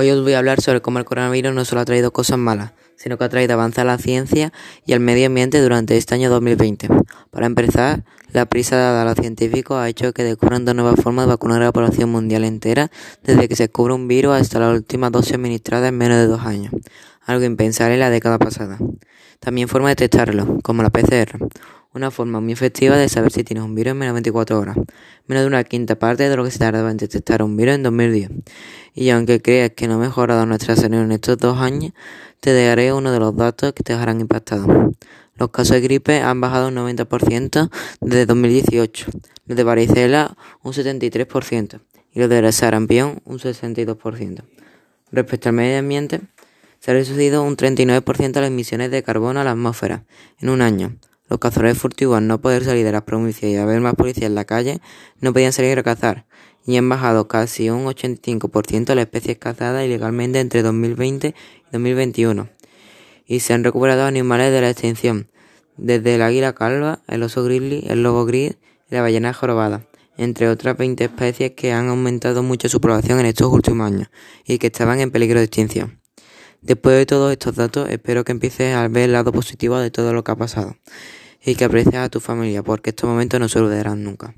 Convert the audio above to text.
Hoy os voy a hablar sobre cómo el coronavirus no solo ha traído cosas malas, sino que ha traído avance a la ciencia y al medio ambiente durante este año 2020. Para empezar, la prisa dada a los científicos ha hecho que descubran dos nuevas formas de vacunar a la población mundial entera, desde que se descubre un virus hasta las últimas dosis administradas en menos de dos años, algo impensable en la década pasada. También formas de detectarlo, como la PCR, una forma muy efectiva de saber si tienes un virus en menos de 24 horas, menos de una quinta parte de lo que se tardaba en detectar un virus en 2010. Y aunque creas que no ha mejorado nuestra salud en estos dos años, te daré uno de los datos que te dejarán impactado. Los casos de gripe han bajado un 90% desde 2018, los de varicela un 73% y los de sarampión un 62%. Respecto al medio ambiente, se ha reducido un 39% las emisiones de carbono a la atmósfera en un año. Los cazadores furtivos al no poder salir de las provincias y haber más policía en la calle no podían salir a cazar y han bajado casi un 85% las especies cazadas ilegalmente entre 2020 y 2021 y se han recuperado animales de la extinción, desde el águila calva, el oso grizzly, el lobo gris y la ballena jorobada, entre otras 20 especies que han aumentado mucho su población en estos últimos años y que estaban en peligro de extinción. Después de todos estos datos, espero que empieces a ver el lado positivo de todo lo que ha pasado y que aprecies a tu familia, porque estos momentos no se olvidarán nunca.